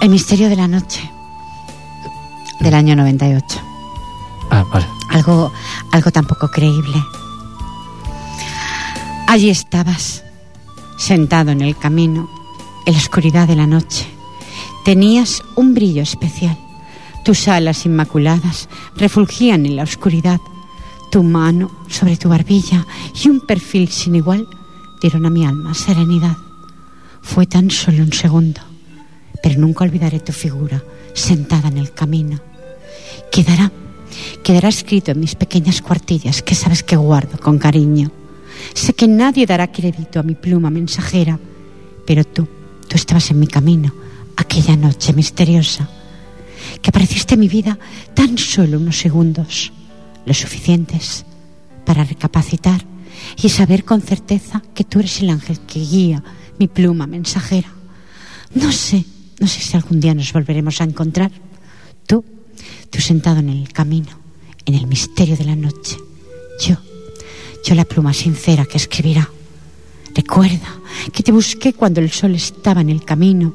El misterio de la noche. Del año 98. Ah, vale. Algo, algo tan poco creíble. Allí estabas, sentado en el camino, en la oscuridad de la noche. Tenías un brillo especial. Tus alas inmaculadas refulgían en la oscuridad. Tu mano sobre tu barbilla y un perfil sin igual dieron a mi alma serenidad. Fue tan solo un segundo, pero nunca olvidaré tu figura sentada en el camino. Quedará, quedará escrito en mis pequeñas cuartillas que sabes que guardo con cariño. Sé que nadie dará crédito a mi pluma mensajera, pero tú, tú estabas en mi camino aquella noche misteriosa, que apareciste en mi vida tan solo unos segundos, lo suficientes para recapacitar y saber con certeza que tú eres el ángel que guía mi pluma mensajera. No sé, no sé si algún día nos volveremos a encontrar. Tú, tú sentado en el camino, en el misterio de la noche. Yo, yo la pluma sincera que escribirá. Recuerda que te busqué cuando el sol estaba en el camino.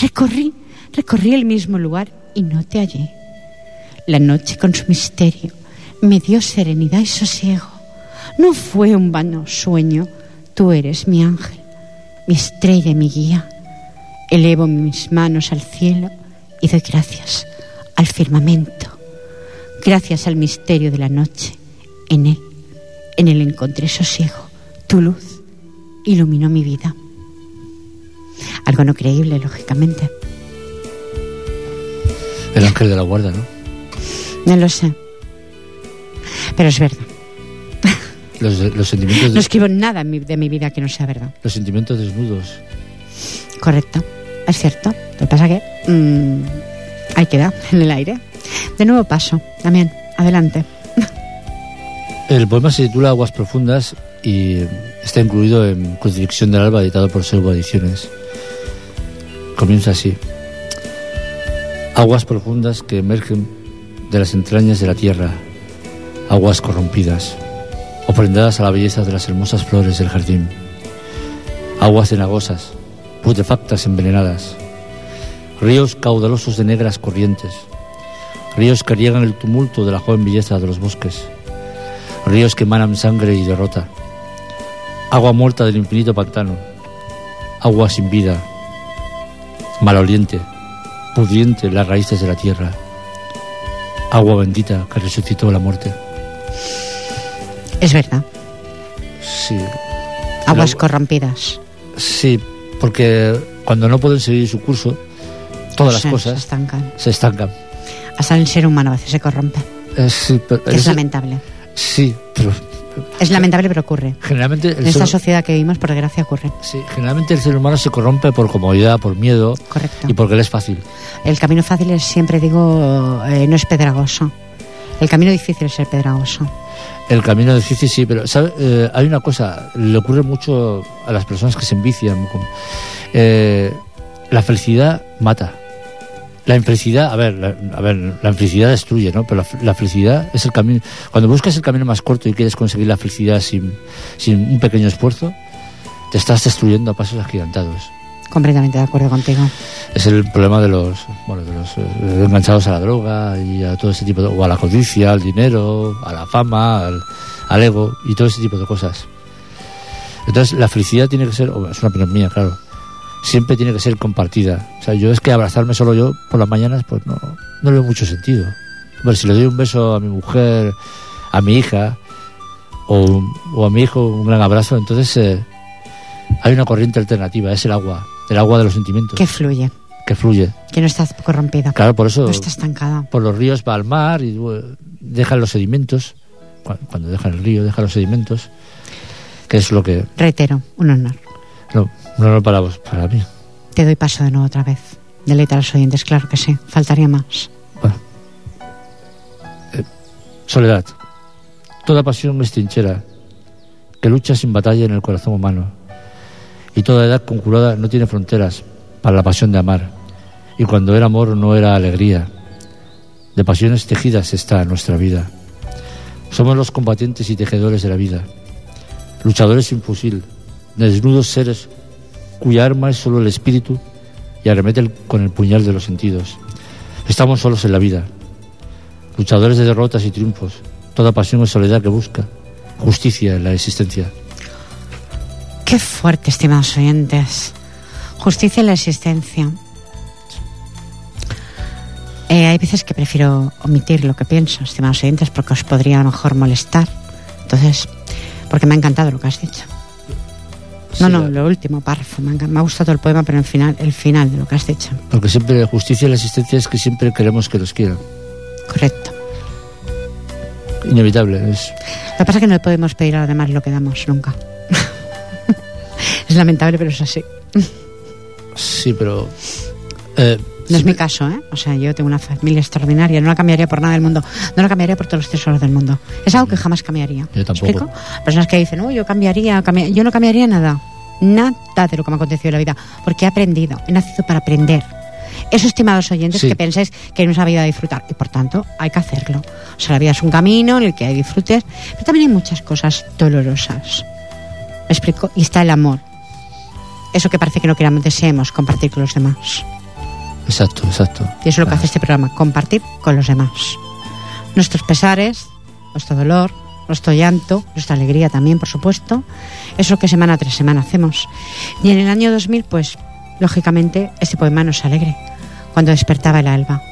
Recorrí, recorrí el mismo lugar y no te hallé. La noche con su misterio me dio serenidad y sosiego. No fue un vano sueño, tú eres mi ángel, mi estrella y mi guía. Elevo mis manos al cielo y doy gracias al firmamento. Gracias al misterio de la noche. En él, en él encontré sosiego. Tu luz iluminó mi vida. Algo no creíble, lógicamente. El ángel de la guarda, ¿no? No lo sé. Pero es verdad. Los, los sentimientos, No de- escribo nada mi- de mi vida que no sea verdad. los sentimientos desnudos. Correcto. Es cierto. Lo que pasa que mm, ahí queda, en el aire. De nuevo paso. También, adelante. El poema se titula Aguas Profundas y está incluido en Crucifixión del Alba, editado por Selva Ediciones. Comienza así. Aguas profundas que emergen de las entrañas de la tierra, aguas corrompidas, ofrendadas a la belleza de las hermosas flores del jardín, aguas cenagosas, putrefactas envenenadas, ríos caudalosos de negras corrientes, ríos que riegan el tumulto de la joven belleza de los bosques, ríos que emanan sangre y derrota, agua muerta del infinito pantano, agua sin vida, maloliente, pudriente en las raíces de la tierra, agua bendita que resucitó la muerte. Es verdad. Sí, Aguas corrompidas. sí, porque cuando no pueden seguir su curso, todas las Se cosas estancan. se estancan. Hasta el ser humano a veces se corrompe. Eh, sí, pero- Que es lamentable. Sí, pero Es lamentable, pero ocurre. generalmente En esta ser- sociedad que vivimos, por desgracia, ocurre. sí, generalmente el ser humano se corrompe por comodidad, por miedo Correcto. y porque le es fácil. El camino fácil es, siempre digo, eh, no es pedragoso. El camino difícil es el pedregoso. El camino difícil sí, pero ¿sabe? Eh, hay una cosa, le ocurre mucho a las personas que se envician. con- eh, la felicidad mata. La infelicidad, a ver, la, a ver, la infelicidad destruye, ¿no? Pero la, la felicidad es el camino. Cuando buscas el camino más corto y quieres conseguir la felicidad sin, sin un pequeño esfuerzo, te estás destruyendo a pasos agigantados. Completamente de acuerdo contigo. Es el problema de los, bueno, de los eh, enganchados a la droga y a todo ese tipo de, o a la codicia, al dinero, a la fama, al, al ego y todo ese tipo de cosas. Entonces, la felicidad tiene que ser, es una opinión mía, claro, siempre tiene que ser compartida. O sea, yo es que abrazarme solo yo por las mañanas, pues no, no le veo mucho sentido. Hombre, si le doy un beso a mi mujer, a mi hija, o, o a mi hijo, un gran abrazo, entonces eh, hay una corriente alternativa, es el agua, el agua de los sentimientos, Que fluye, que fluye. que no está corrompida, Claro, por eso no está estancada. por los ríos va al mar y dejan los sedimentos. Cu- Cuando dejan el río, dejan los sedimentos, que es lo que Reitero, un honor. no, no lo para vos, para mí. Te doy paso de nuevo otra vez. Deleita a los oyentes, claro que sí. Faltaría más. Bueno. Eh, soledad. Toda pasión es trinchera, que lucha sin batalla en el corazón humano. Y toda edad conjurada no tiene fronteras para la pasión de amar. Y cuando era amor no era alegría. De pasiones tejidas está nuestra vida. Somos los combatientes y tejedores de la vida. Luchadores sin fusil, desnudos seres cuya arma es solo el espíritu y arremete con el puñal de los sentidos. Estamos solos en la vida, luchadores de derrotas y triunfos. Toda pasión es soledad que busca justicia en la existencia. Qué fuerte, estimados oyentes. Justicia en la existencia. Eh, hay veces que prefiero omitir lo que pienso, estimados oyentes, porque os podría a lo mejor molestar. Entonces, porque me ha encantado lo que has dicho. No, Sí, no, la- lo último párrafo. Me ha, gustado el poema, pero el final, el final de lo que has dicho. Porque siempre justicia en la existencia es que siempre queremos que nos quieran. Correcto. Inevitable. Es, Lo que pasa es que no le podemos pedir a los demás lo que damos nunca. es lamentable, pero es así. sí, pero... eh, No es mi caso, ¿eh? O sea, yo tengo una familia extraordinaria, no la cambiaría por nada del mundo, no la cambiaría por todos los tesoros del mundo. Es algo que jamás cambiaría. Yo tampoco. ¿Explico? Personas que dicen, no, yo cambiaría, cambi-". yo no cambiaría nada, nada de lo que me ha acontecido en la vida, porque he aprendido, he nacido para aprender. Eso, estimados oyentes, Sí. que penséis que no es una vida a disfrutar, y por tanto hay que hacerlo. O sea, la vida es un camino en el que hay disfrutes, pero también hay muchas cosas dolorosas. ¿Me explico? Y está el amor. Eso que parece que no queramos, deseemos compartir con los demás. Exacto, exacto. Y eso es lo que hace este programa, compartir con los demás. Nuestros pesares, nuestro dolor, nuestro llanto, nuestra alegría también, por supuesto. Es lo que semana tras semana hacemos. Y en el año 2000, pues, lógicamente, este poema nos alegre, cuando despertaba el alba.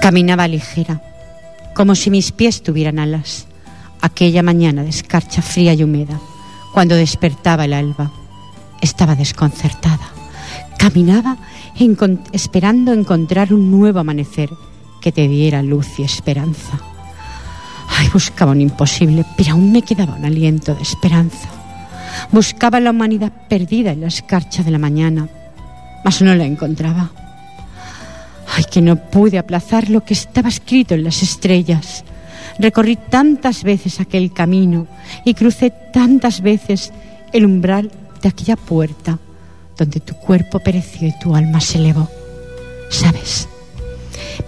Caminaba ligera, como si mis pies tuvieran alas, aquella mañana de escarcha fría y húmeda, cuando despertaba el alba. Estaba desconcertada. Caminaba esperando encontrar un nuevo amanecer que te diera luz y esperanza. Ay, buscaba un imposible, pero aún me quedaba un aliento de esperanza. Buscaba la humanidad perdida en la escarcha de la mañana, mas no la encontraba. Ay, que no pude aplazar lo que estaba escrito en las estrellas. Recorrí tantas veces aquel camino y crucé tantas veces el umbral de aquella puerta donde tu cuerpo pereció y tu alma se elevó. ¿Sabes?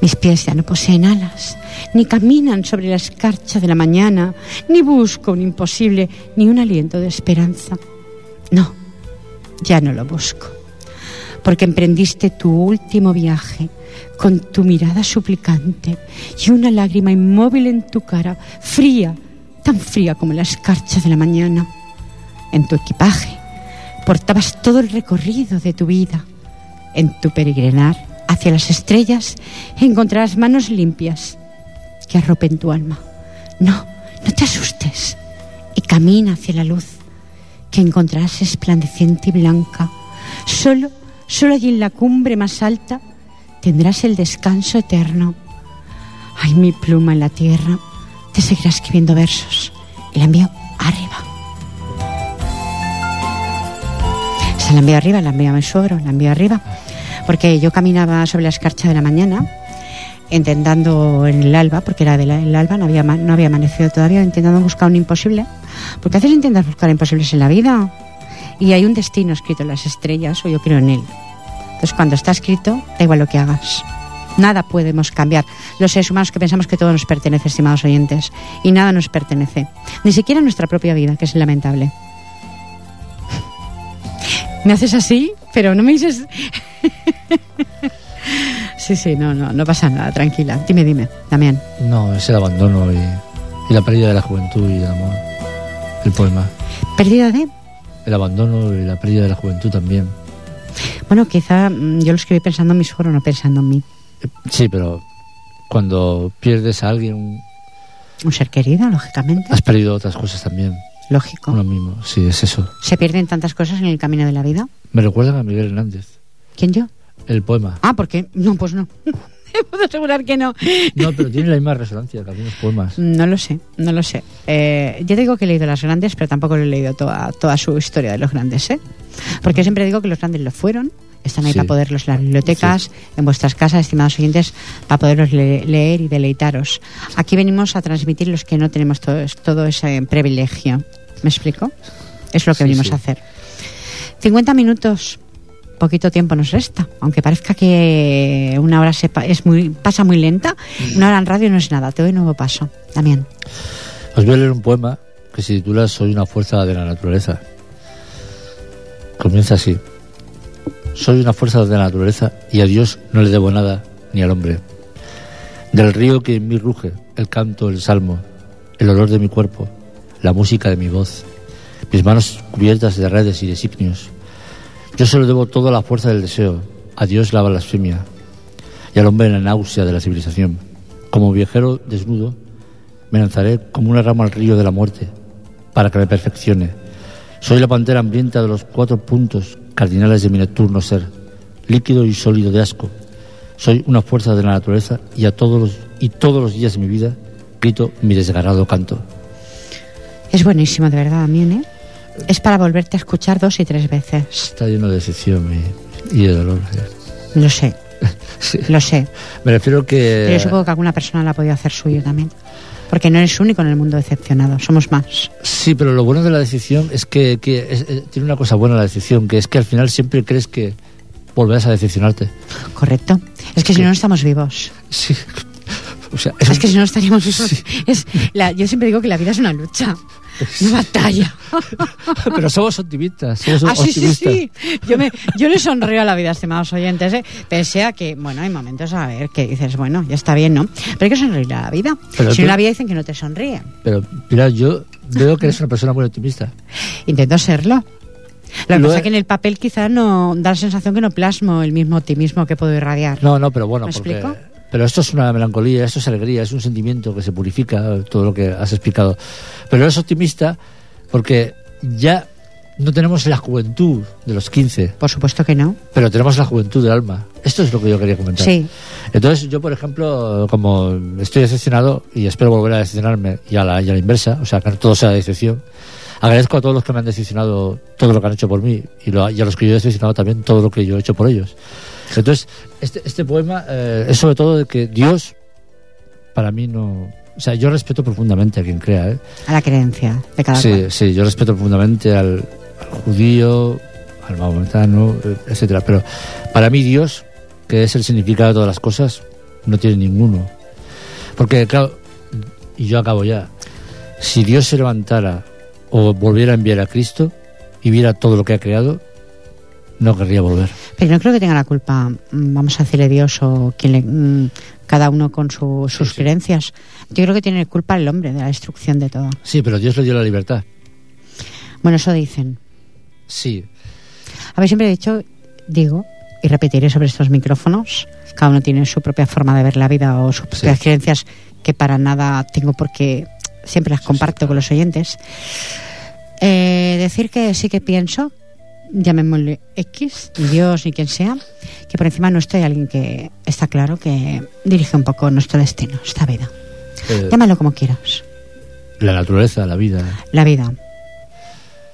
Mis pies ya no poseen alas, ni caminan sobre la escarcha de la mañana, ni busco un imposible, ni un aliento de esperanza. No, ya no lo busco, porque emprendiste tu último viaje con tu mirada suplicante y una lágrima inmóvil en tu cara, fría, tan fría como la escarcha de la mañana. En tu equipaje portabas todo el recorrido de tu vida. En tu peregrinar hacia las estrellas encontrarás manos limpias que arropen tu alma. No, no te asustes y camina hacia la luz que encontrarás esplandeciente y blanca. Solo, solo allí en la cumbre más alta tendrás el descanso eterno. Ay, mi pluma en la tierra te seguirá escribiendo versos y la envío arriba. La envío arriba, la envío a mi suegro, la envío arriba. Porque yo caminaba sobre la escarcha de la mañana, intentando en el alba, porque era del el alba, no había, no había amanecido todavía, intentando buscar un imposible. Porque a veces intentas buscar imposibles en la vida. Y hay un destino escrito en las estrellas, o yo creo en él. Entonces, cuando está escrito, da igual lo que hagas. Nada podemos cambiar. Los seres humanos que pensamos que todo nos pertenece, estimados oyentes, y nada nos pertenece. Ni siquiera nuestra propia vida, que es lamentable. Me haces así, pero no me dices... sí, sí, no, no, no pasa nada, tranquila. Dime, dime, también. No, es el abandono y, y la pérdida de la juventud y del amor. El poema. ¿Pérdida de...? El abandono y la pérdida de la juventud también. Bueno, quizá mm, yo lo escribí pensando en mi suegro, no pensando en mí. Sí, pero cuando pierdes a alguien, Un ser querido, lógicamente. has perdido otras cosas también. Lógico. Uno mismo, sí, es eso. Se pierden tantas cosas en el camino de la vida. Me recuerdan a Miguel Hernández, ¿Quién yo? el poema. Ah, ¿por qué? No, pues no. Puedo asegurar que no. No, pero tiene la misma resonancia que algunos poemas. No lo sé, no lo sé. Eh, yo digo que he leído las grandes, pero tampoco lo he leído toda, toda su historia de los grandes, ¿eh? Porque siempre digo que los grandes lo fueron, están ahí Sí. para poderlos en las bibliotecas, en vuestras casas, estimados oyentes, para poderlos le- leer y deleitaros. Aquí venimos a transmitir los que no tenemos todo, todo ese privilegio. ¿Me explico? Es lo que Sí, venimos sí. a hacer. 50 minutos, poquito tiempo nos resta. Aunque parezca que una hora se pa- es muy, pasa muy lenta, una hora en radio no es nada. Te doy nuevo paso. También. Os voy a leer un poema que se titula Soy una fuerza de la naturaleza. Comienza así. Soy una fuerza de la naturaleza y a Dios no le debo nada ni al hombre. Del río que en mí ruge, el canto, el salmo, el olor de mi cuerpo, la música de mi voz, mis manos cubiertas de redes y designios. Yo se lo debo todo a la fuerza del deseo, a Dios la blasfemia y al hombre la náusea de la civilización. Como viajero desnudo, me lanzaré como una rama al río de la muerte para que me perfeccione. Soy la pantera hambrienta de los cuatro puntos cardinales de mi nocturno ser, líquido y sólido de asco. Soy una fuerza de la naturaleza y a todos los, y todos los días de mi vida grito mi desgarrado canto. Es buenísimo, de verdad, también, ¿eh? Es para volverte a escuchar dos y tres veces. Está lleno de decepción y, y de dolor. Lo sé, Sí. lo sé. Me refiero que... Pero yo supongo que alguna persona la ha podido hacer suyo también. Porque no eres único en el mundo decepcionado, somos más. Sí, pero lo bueno de la decisión es que, que es- eh, tiene una cosa buena la decisión, que es que al final siempre crees que volverás a decepcionarte. ¿Correcto? Es que si no, no estamos vivos. Sí. O sea, Es que si no estaríamos. Es la- yo siempre digo que la vida es una lucha, una batalla. Pero somos optimistas, somos Ah, sí, sí, sí. Yo, me, yo le sonrío a la vida, estimados oyentes. ¿eh? Pese a que, bueno, hay momentos a ver que dices, bueno, ya está bien, ¿no? Pero hay que sonreír a la vida. Pero si no, la vida dicen que no te sonríe. Pero mira, yo veo que eres una persona muy optimista. Intento serlo. Lo que pasa es que en el papel quizás no da la sensación que no plasmo el mismo optimismo que puedo irradiar. No, no, pero bueno, ¿Me porque... explico? Pero esto es una melancolía, esto es alegría, es un sentimiento que se purifica, todo lo que has explicado. Pero eres optimista porque ya no tenemos la juventud de los 15, Por supuesto que no. pero tenemos la juventud del alma. Esto es lo que yo quería comentar. Sí. Entonces yo, por ejemplo, como estoy decepcionado y espero volver a decepcionarme y a la, y a la inversa, o sea, que no todo sea decepción, agradezco a todos los que me han decepcionado todo lo que han hecho por mí y, lo- y a los que yo he decepcionado también todo lo que yo he hecho por ellos. Entonces, este, este poema eh, es sobre todo de que Dios, para mí no... O sea, yo respeto profundamente a quien crea, ¿eh? A la creencia de cada Sí, cual. sí, yo respeto profundamente al, al judío, al maometano, eh, etcétera. Pero para mí Dios, que es el significado de todas las cosas, no tiene ninguno. Porque, claro, y yo acabo ya, si Dios se levantara o volviera a enviar a Cristo y viera todo lo que ha creado, no querría volver. Pero no creo que tenga la culpa, mm, vamos a decirle Dios o quien le, mm, cada uno con su- sus sí. creencias. Yo creo que tiene culpa el hombre de la destrucción de todo. Sí, pero Dios le dio la libertad. Bueno, eso dicen. Sí, A ver, siempre he dicho, digo, y repetiré sobre estos micrófonos, cada uno tiene su propia forma de ver la vida o sus propias Sí. creencias que para nada tengo porque siempre las comparto con los oyentes. Eh, decir que sí que pienso, llamémosle X, ni Dios ni quien sea, que por encima nuestro hay alguien que está claro que dirige un poco nuestro destino, esta vida. eh, Llámalo como quieras. la naturaleza, la vida. La vida.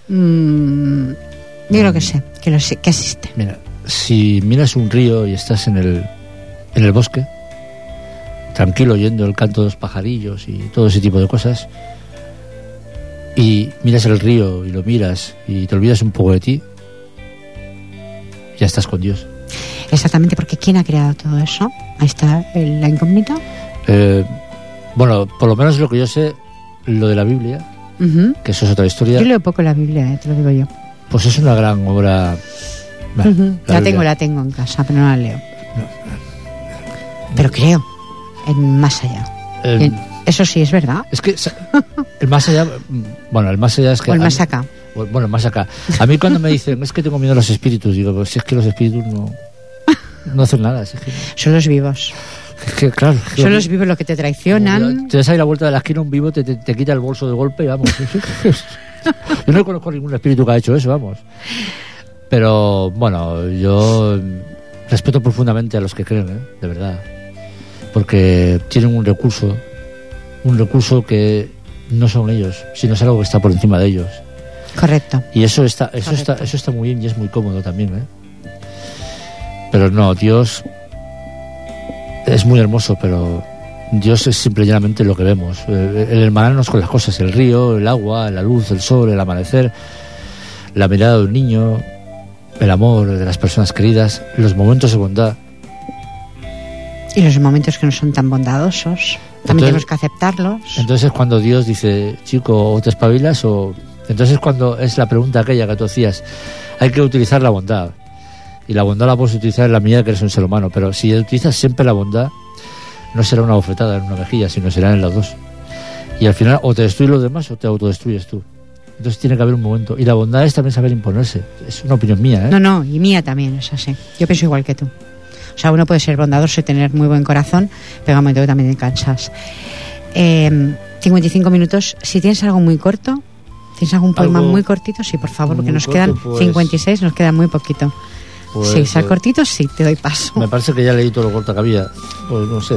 Mm, yo creo que sé, que, lo sé, que existe. Mira, si miras un río y estás en el, en el bosque, tranquilo oyendo el canto de los pajarillos y todo ese tipo de cosas, y miras el río y lo miras y te olvidas un poco de ti, ya estás con Dios. Exactamente, porque ¿quién ha creado todo eso? Ahí está el- la incógnita. Eh, bueno, por lo menos lo que yo sé, lo de la Biblia, que eso es otra historia, Yo leo poco la Biblia, eh, te lo digo yo. pues es una gran obra. Bueno. La, tengo, la tengo en casa, pero no la leo. Pero creo en más allá. Eh, En- eso sí es verdad. es que el más allá, mm, bueno, el más allá es que O el más mí- acá. Bueno, el más acá. A mí cuando me dicen, es que tengo miedo a los espíritus, digo, pues si es que los espíritus no, no hacen nada. si Es que, Son los vivos. es que, claro. Son los vivos los que te traicionan. Te das ahí la vuelta de la esquina, un vivo te, te, te quita el bolso de golpe y vamos. yo no conozco ningún espíritu que ha hecho eso, vamos. Pero bueno, yo respeto profundamente a los que creen, ¿eh? de verdad. Porque tienen un recurso, un recurso que no son ellos, sino es algo que está por encima de ellos. Correcto. Y eso está, eso Correcto. está, eso está muy bien y es muy cómodo también, ¿eh? Pero no, Dios es muy hermoso, pero Dios es simple y llanamente lo que vemos. Eh, El hermanarnos con las cosas, el río, el agua, la luz, el sol, el amanecer, la mirada de un niño, el amor de las personas queridas, los momentos de bondad. Y los momentos que no son tan bondadosos. Entonces- También tenemos que aceptarlos. Entonces es cuando Dios dice, chico, o te espabilas o... Entonces es cuando es la pregunta aquella que tú hacías, hay que utilizar la bondad. Y la bondad la puedes utilizar en la medida que eres un ser humano, pero si utilizas siempre la bondad, no será una bofetada en una mejilla, sino será en las dos. Y al final o te destruyes los demás o te autodestruyes tú. Entonces tiene que haber un momento. Y la bondad es también saber imponerse. Es una opinión mía, ¿eh? No, no, y mía también es así. Yo pienso igual que tú. O sea, uno puede ser bondadoso y tener muy buen corazón, pero un momento que también te cansas. Eh, 55 minutos. Si tienes algo muy corto, tienes algún poema Algo muy cortito, sí, por favor, porque muy nos corto, quedan pues- 56, nos queda muy poquito. Pues, sí, ser eh, cortito, sí, te doy paso. Me parece que ya leí todo lo corto que había. Pues no sé.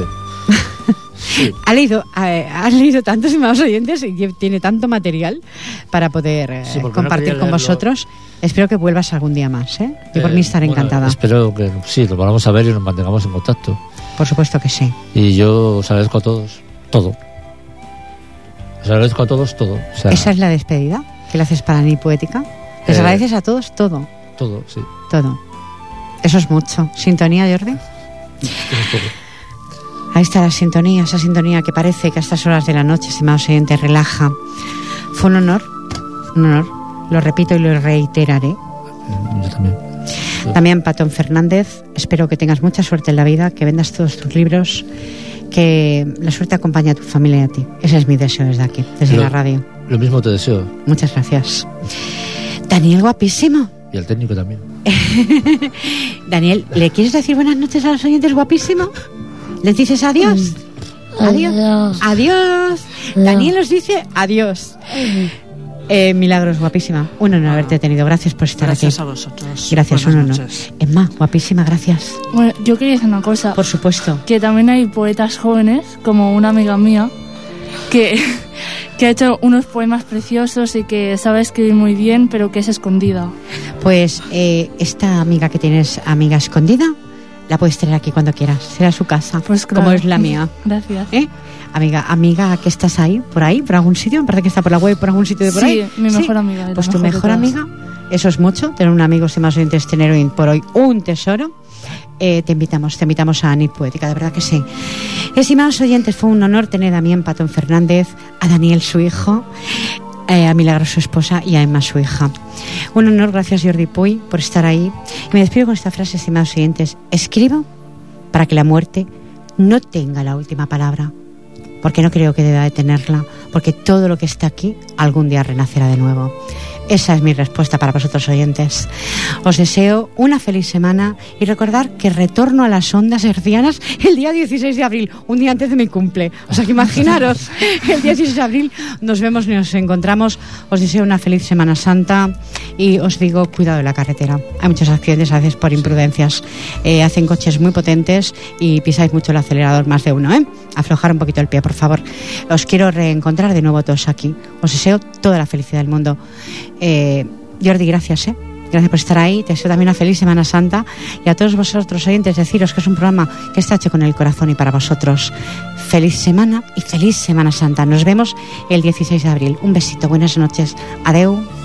Sí. Ha leído, eh, has leído tantos estimados oyentes y tiene tanto material para poder eh, Sí, no compartir quería con vosotros. Espero que vuelvas algún día más, ¿eh? Y por Eh, mí estaré bueno, encantada. Espero que sí, lo vamos a ver y nos mantengamos en contacto. Por supuesto que sí. Y yo os agradezco a todos todo. Os agradezco a todos todo. O sea, Esa es la despedida que le haces para Ni Poética. Les Eh, agradeces a todos todo, todo, sí. todo. Eso es mucho. ¿Sintonía, Jordi? Eso es todo. Ahí está la sintonía, esa sintonía que parece que a estas horas de la noche, estimados oyentes, relaja. Fue un honor, un honor. Lo repito y lo reiteraré. Yo también. También Patón Fernández, espero que tengas mucha suerte en la vida, que vendas todos tus libros, que la suerte acompañe a tu familia y a ti. Ese es mi deseo desde aquí, desde Lo- la radio. Lo mismo te deseo. Muchas gracias. Daniel, guapísimo. Y al técnico también. Daniel, ¿le quieres decir buenas noches a los oyentes, guapísimo? ¿Les dices adiós? Adiós. Adiós. Daniel os dice adiós. Eh, Milagros, guapísima. Un honor haberte tenido. Gracias por estar Gracias a aquí. vosotros. Gracias, un Buenas honor. noches. Emma, guapísima, gracias. Bueno, yo quería decir una cosa. Por supuesto. Que también hay poetas jóvenes, como una amiga mía, que, que ha hecho unos poemas preciosos y que sabe escribir muy bien, pero que es escondida. Pues eh, esta amiga que tienes, amiga escondida, la puedes tener aquí cuando quieras. Será su casa, Pues claro. como es la mía. Gracias. ¿Eh? Amiga, amiga, que estás ahí, por ahí, por algún sitio, me parece que está por la web, por algún sitio de por Sí, ahí. mi mejor amiga, Pues tu mejor amiga, eso es mucho, tener un amigo, si más oyentes, tener hoy por hoy un tesoro. Eh, te invitamos, te invitamos a Anit Poética, de verdad que sí. Estimados oyentes, fue un honor tener a Mien Patón Fernández, a Daniel, su hijo, eh, a Milagro, su esposa, y a Emma, su hija. Un honor, gracias Jordi Puy por estar ahí. Y me despido con esta frase, estimados oyentes. Escribo para que la muerte no tenga la última palabra, porque no creo que deba de tenerla, porque todo lo que está aquí algún día renacerá de nuevo. Esa es mi respuesta para vosotros oyentes. Os deseo una feliz semana y recordar que retorno a las ondas hercianas el día 16 de abril, un día antes de mi cumple. O sea que imaginaros, el día 16 de abril nos vemos y nos encontramos. Os deseo una feliz Semana Santa y os digo cuidado de la carretera. Hay muchos accidentes a veces por imprudencias. Eh, hacen coches muy potentes y pisáis mucho el acelerador más de uno. ¿eh? Aflojar un poquito el pie, por favor. Os quiero reencontrar de nuevo todos aquí. Os deseo toda la felicidad del mundo. Eh, Jordi, gracias, ¿eh? Gracias por estar ahí. Te deseo también una feliz Semana Santa. Y a todos vosotros oyentes, deciros que es un programa que está hecho con el corazón y para vosotros. Feliz semana y feliz Semana Santa. Nos vemos el 16 de abril. Un besito, buenas noches. Adeu.